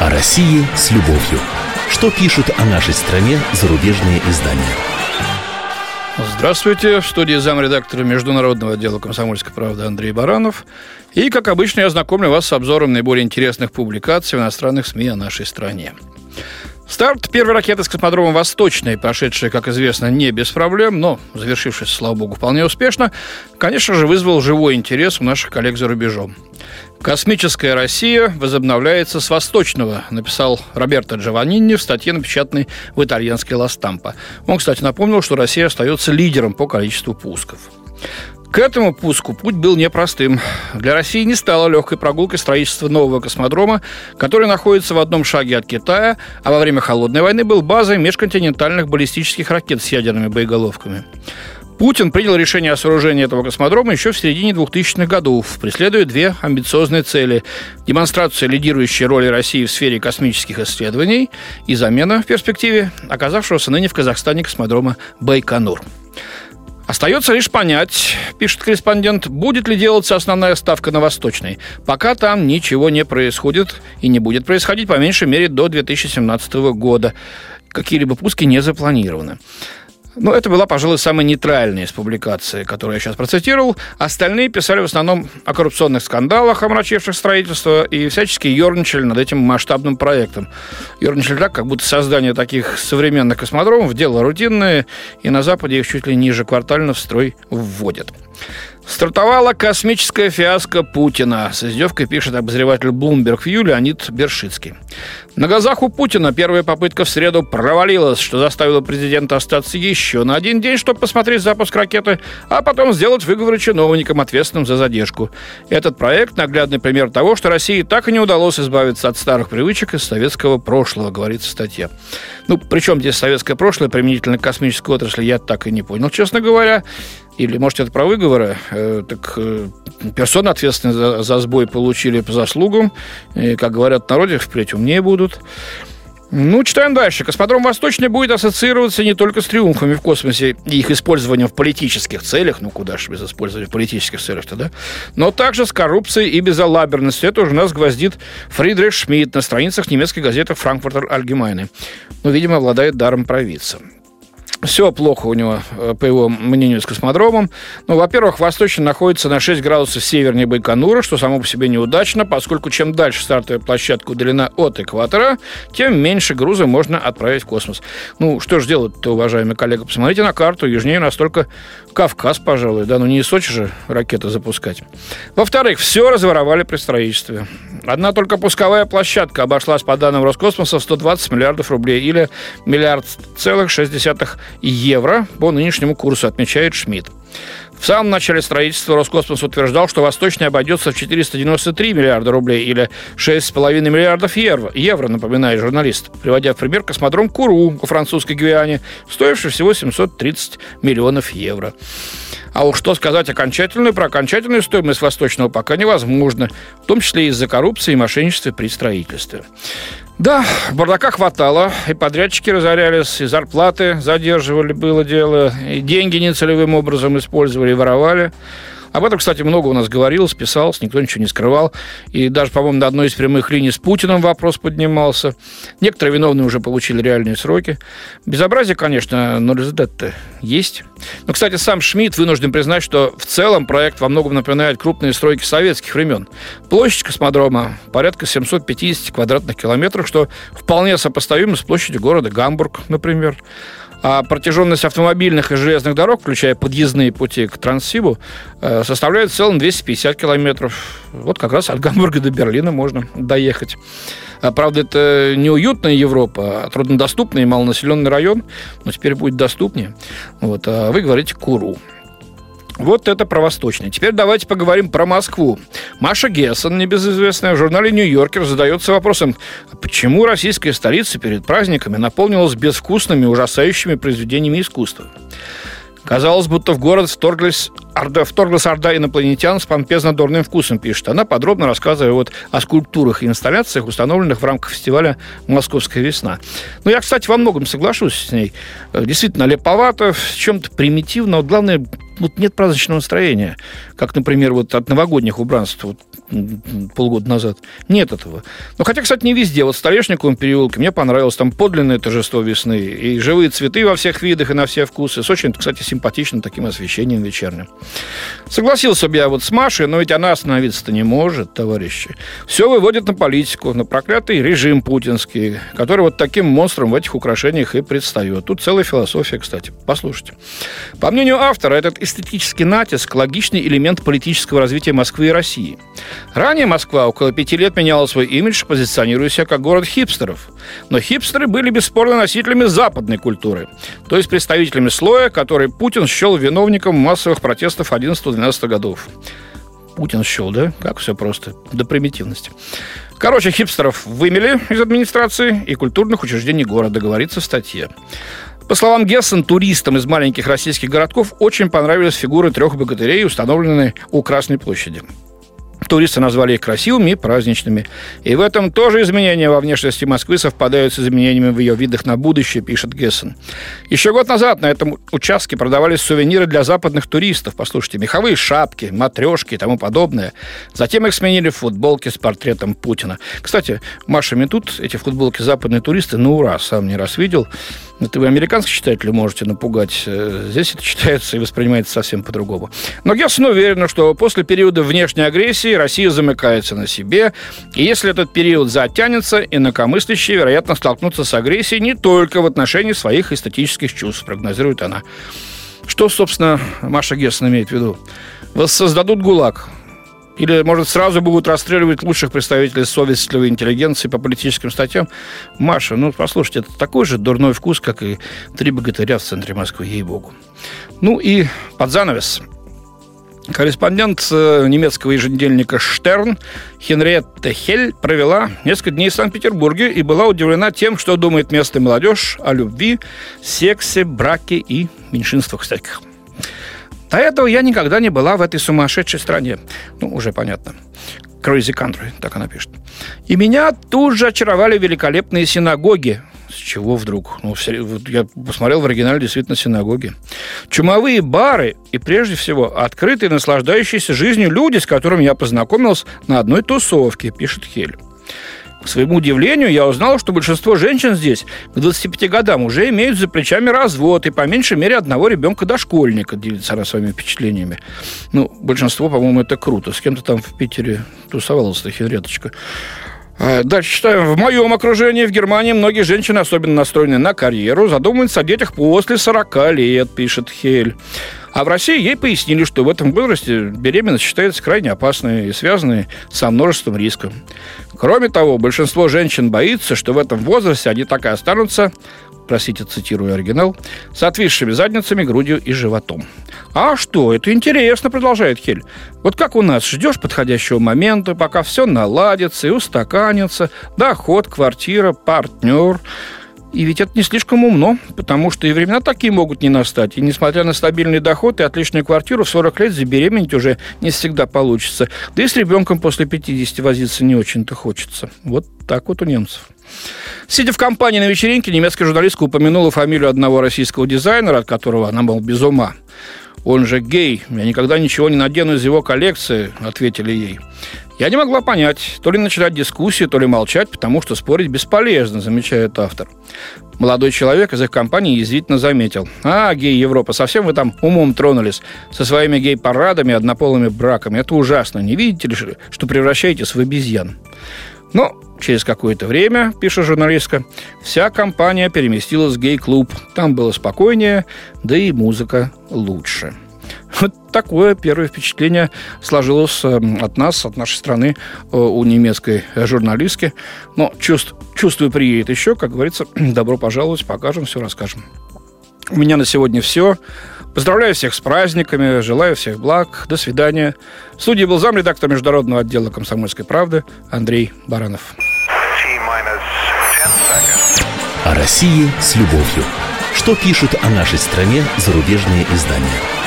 О России с любовью. Что пишут о нашей стране зарубежные издания? Здравствуйте. В студии замредактора Международного отдела «Комсомольской правды» Андрей Баранов. И, как обычно, я знакомлю вас с обзором наиболее интересных публикаций в иностранных СМИ о нашей стране. Старт первой ракеты с космодрома «Восточный», прошедший, как известно, не без проблем, но завершившись, слава богу, вполне успешно, конечно же, вызвал живой интерес у наших коллег за рубежом. «Космическая Россия возобновляется с Восточного», написал Роберто Джованнини в статье, напечатанной в итальянской «Ла Стампа». Он, кстати, напомнил, что Россия остается лидером по количеству пусков. К этому пуску путь был непростым. Для России не стало легкой прогулкой строительство нового космодрома, который находится в одном шаге от Китая, а во время Холодной войны был базой межконтинентальных баллистических ракет с ядерными боеголовками. Путин принял решение о сооружении этого космодрома еще в середине 2000-х годов, преследуя две амбициозные цели – демонстрацию лидирующей роли России в сфере космических исследований и замена в перспективе оказавшегося ныне в Казахстане космодрома Байконур. Остается лишь понять, пишет корреспондент, будет ли делаться основная ставка на Восточной. Пока там ничего не происходит и не будет происходить, по меньшей мере, до 2017 года. Какие-либо пуски не запланированы. Ну, это была, пожалуй, самая нейтральная из публикаций, которую я сейчас процитировал. Остальные писали в основном о коррупционных скандалах, омрачивших строительство, и всячески ерничали над этим масштабным проектом. Ерничали так, как будто создание таких современных космодромов – дело рутинное, и на Западе их чуть ли ниже квартально в строй вводят. Стартовала космическая фиаско Путина. С издевкой пишет обозреватель Bloomberg View Леонид Бершицкий. На глазах у Путина первая попытка в среду провалилась, что заставило президента остаться еще на один день, чтобы посмотреть запуск ракеты, а потом сделать выговоры чиновникам, ответственным за задержку. Этот проект – наглядный пример того, что России так и не удалось избавиться от старых привычек из советского прошлого, говорится в статье. Ну, причем здесь советское прошлое применительно к космической отрасли, я так и не понял, честно говоря. Или, может, это про выговоры? Э, так э, персоны, ответственные за, за сбой, получили по заслугам. И, как говорят в народе, впредь умнее будут. Ну, читаем дальше. Космодром Восточный будет ассоциироваться не только с триумфами в космосе и их использованием в политических целях, ну куда же без использования в политических целях-то, да, но также с коррупцией и безалаберностью. Это уже нас гвоздит Фридрих Шмидт на страницах немецкой газеты «Франкфуртер Альгемайны». Ну, видимо, обладает даром провидца все плохо у него, э, по его мнению, с космодромом. Ну, во-первых, Восточный находится на 6 градусов севернее Байконура, что само по себе неудачно, поскольку чем дальше стартовая площадка удалена от экватора, тем меньше груза можно отправить в космос. Ну, что же делать-то, уважаемые коллеги? Посмотрите на карту, южнее нас только Кавказ, пожалуй, да, ну не из Сочи же ракеты запускать. Во-вторых, все разворовали при строительстве. Одна только пусковая площадка обошлась, по данным Роскосмоса, в 120 миллиардов рублей или миллиард целых шесть десятых евро по нынешнему курсу, отмечает Шмидт. В самом начале строительства Роскосмос утверждал, что Восточный обойдется в 493 миллиарда рублей или 6,5 миллиардов евро, евро, напоминает журналист, приводя в пример космодром Куру во французской Гвиане, стоивший всего 730 миллионов евро. А уж что сказать окончательную про окончательную стоимость Восточного пока невозможно, в том числе из-за коррупции и мошенничества при строительстве. Да, бардака хватало, и подрядчики разорялись, и зарплаты задерживали, было дело, и деньги нецелевым образом использовали, и воровали. Об этом, кстати, много у нас говорилось, писалось, никто ничего не скрывал. И даже, по-моему, на одной из прямых линий с Путиным вопрос поднимался. Некоторые виновные уже получили реальные сроки. Безобразие, конечно, но результат-то есть. Но, кстати, сам Шмидт вынужден признать, что в целом проект во многом напоминает крупные стройки советских времен. Площадь космодрома порядка 750 квадратных километров, что вполне сопоставимо с площадью города Гамбург, например. А протяженность автомобильных и железных дорог, включая подъездные пути к Транссибу, э, составляет в целом 250 километров. Вот как раз от Гамбурга до Берлина можно доехать. А, правда, это не уютная Европа, а труднодоступный и малонаселенный район, но теперь будет доступнее. Вот, а вы говорите Куру. Вот это про Восточный. Теперь давайте поговорим про Москву. Маша Гессон, небезызвестная, в журнале «Нью-Йоркер» задается вопросом, почему российская столица перед праздниками наполнилась безвкусными, ужасающими произведениями искусства? Казалось, будто в город вторглись Орда, вторглась орда инопланетян с помпезно-дурным вкусом, пишет она, подробно рассказывая вот о скульптурах и инсталляциях, установленных в рамках фестиваля «Московская весна». Ну, я, кстати, во многом соглашусь с ней. Э, действительно, леповато, в чем-то примитивно. Вот главное, вот нет праздничного настроения, как, например, вот от новогодних убранств вот, полгода назад. Нет этого. Но хотя, кстати, не везде. Вот в Столешниковом переулке мне понравилось там подлинное торжество весны. И живые цветы во всех видах и на все вкусы. С очень, кстати, симпатичным таким освещением вечерним. Согласился бы я вот с Машей, но ведь она остановиться-то не может, товарищи. Все выводит на политику, на проклятый режим путинский, который вот таким монстром в этих украшениях и предстает. Тут целая философия, кстати. Послушайте. По мнению автора, этот эстетический натиск – логичный элемент политического развития Москвы и России. Ранее Москва около пяти лет меняла свой имидж, позиционируя себя как город хипстеров. Но хипстеры были бесспорно носителями западной культуры, то есть представителями слоя, который Путин счел виновником массовых протестов 11-12 годов. Путин счел, да? Как все просто. До примитивности. Короче, хипстеров вымели из администрации и культурных учреждений города, говорится в статье. По словам Гессен, туристам из маленьких российских городков очень понравились фигуры трех богатырей, установленные у Красной площади. Туристы назвали их красивыми и праздничными. И в этом тоже изменения во внешности Москвы совпадают с изменениями в ее видах на будущее, пишет Гессен. Еще год назад на этом участке продавались сувениры для западных туристов. Послушайте, меховые шапки, матрешки и тому подобное. Затем их сменили в футболки с портретом Путина. Кстати, Маша тут эти футболки западные туристы, ну ура, сам не раз видел. Это вы американских читателей можете напугать. Э, здесь это читается и воспринимается совсем по-другому. Но Гессен уверен, что после периода внешней агрессии Россия замыкается на себе. И если этот период затянется, инакомыслящие, вероятно, столкнутся с агрессией не только в отношении своих эстетических чувств, прогнозирует она. Что, собственно, Маша Гессен имеет в виду? Воссоздадут ГУЛАГ, или, может, сразу будут расстреливать лучших представителей совестливой интеллигенции по политическим статьям? Маша, ну, послушайте, это такой же дурной вкус, как и «Три богатыря» в центре Москвы, ей-богу. Ну и под занавес. Корреспондент э, немецкого еженедельника «Штерн» Хенриетта Хель провела несколько дней в Санкт-Петербурге и была удивлена тем, что думает местная молодежь о любви, сексе, браке и меньшинствах всяких. До этого я никогда не была в этой сумасшедшей стране. Ну, уже понятно. Crazy Country, так она пишет. И меня тут же очаровали великолепные синагоги. С чего вдруг? Ну, я посмотрел в оригинале действительно синагоги. Чумовые бары и, прежде всего, открытые, наслаждающиеся жизнью люди, с которыми я познакомился на одной тусовке, пишет Хель. К своему удивлению, я узнал, что большинство женщин здесь к 25 годам уже имеют за плечами развод и по меньшей мере одного ребенка-дошкольника, делится она своими впечатлениями. Ну, большинство, по-моему, это круто. С кем-то там в Питере тусовалась-то хитряточка. А, дальше читаем. В моем окружении в Германии многие женщины, особенно настроенные на карьеру, задумываются о детях после 40 лет, пишет Хель. А в России ей пояснили, что в этом возрасте беременность считается крайне опасной и связанной со множеством рисков. Кроме того, большинство женщин боится, что в этом возрасте они так и останутся, простите, цитирую оригинал, с отвисшими задницами, грудью и животом. А что, это интересно, продолжает Хель. Вот как у нас, ждешь подходящего момента, пока все наладится и устаканится, доход, квартира, партнер – и ведь это не слишком умно, потому что и времена такие могут не настать. И несмотря на стабильный доход и отличную квартиру, в 40 лет забеременеть уже не всегда получится. Да и с ребенком после 50 возиться не очень-то хочется. Вот так вот у немцев. Сидя в компании на вечеринке, немецкая журналистка упомянула фамилию одного российского дизайнера, от которого она был без ума. Он же гей. Я никогда ничего не надену из его коллекции, ответили ей. Я не могла понять, то ли начинать дискуссию, то ли молчать, потому что спорить бесполезно, замечает автор. Молодой человек из их компании язвительно заметил. А, гей Европа, совсем вы там умом тронулись со своими гей-парадами, однополыми браками. Это ужасно. Не видите ли, что превращаетесь в обезьян? Но через какое-то время, пишет журналистка, вся компания переместилась в гей-клуб. Там было спокойнее, да и музыка лучше. Вот такое первое впечатление сложилось эм, от нас, от нашей страны, э, у немецкой журналистки. Но чувств, чувствую, приедет еще, как говорится, добро пожаловать, покажем, все расскажем. У меня на сегодня все. Поздравляю всех с праздниками, желаю всех благ. До свидания. В студии был замредактор международного отдела «Комсомольской правды» Андрей Баранов. О России с любовью. Что пишут о нашей стране зарубежные издания?